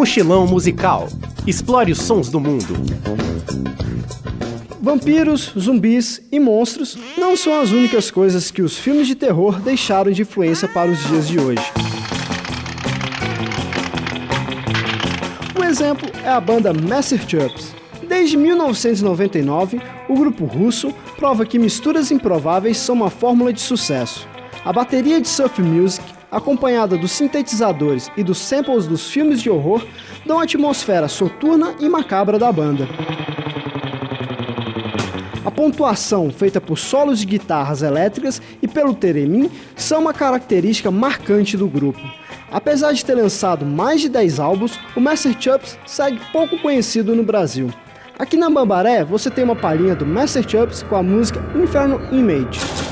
Mochilão musical. Explore os sons do mundo. Vampiros, zumbis e monstros não são as únicas coisas que os filmes de terror deixaram de influência para os dias de hoje. Um exemplo é a banda Massive Chups. Desde 1999, o grupo russo prova que misturas improváveis são uma fórmula de sucesso. A bateria de surf music, acompanhada dos sintetizadores e dos samples dos filmes de horror, dão a atmosfera soturna e macabra da banda. A pontuação feita por solos de guitarras elétricas e pelo teremin são uma característica marcante do grupo. Apesar de ter lançado mais de 10 álbuns, o Master Chups segue pouco conhecido no Brasil. Aqui na Bambaré você tem uma palhinha do Master Chups com a música Inferno Image.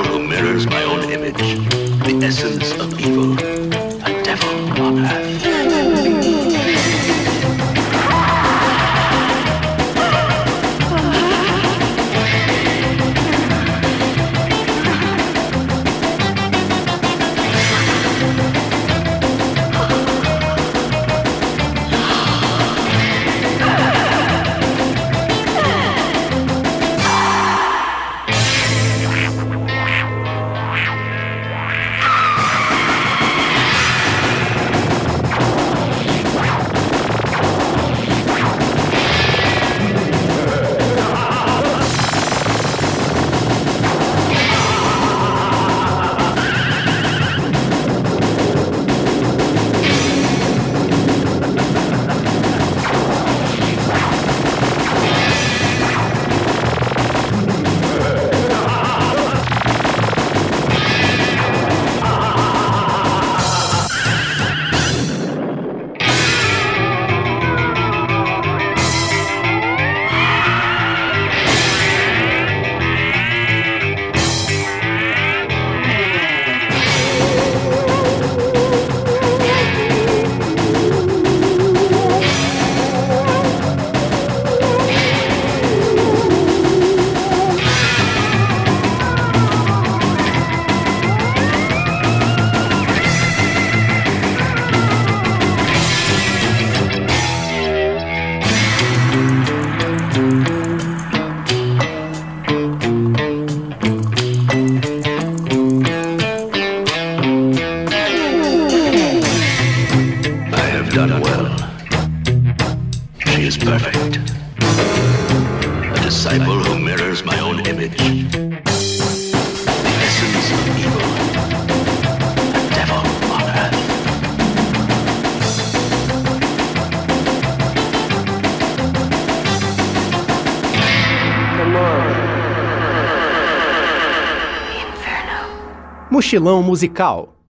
Disciple who mirrors my own image, the essence of evil, a devil on earth. Done well. She is perfect. A disciple who mirrors my own image. The essence of evil. A devil on earth. Mochilão musical.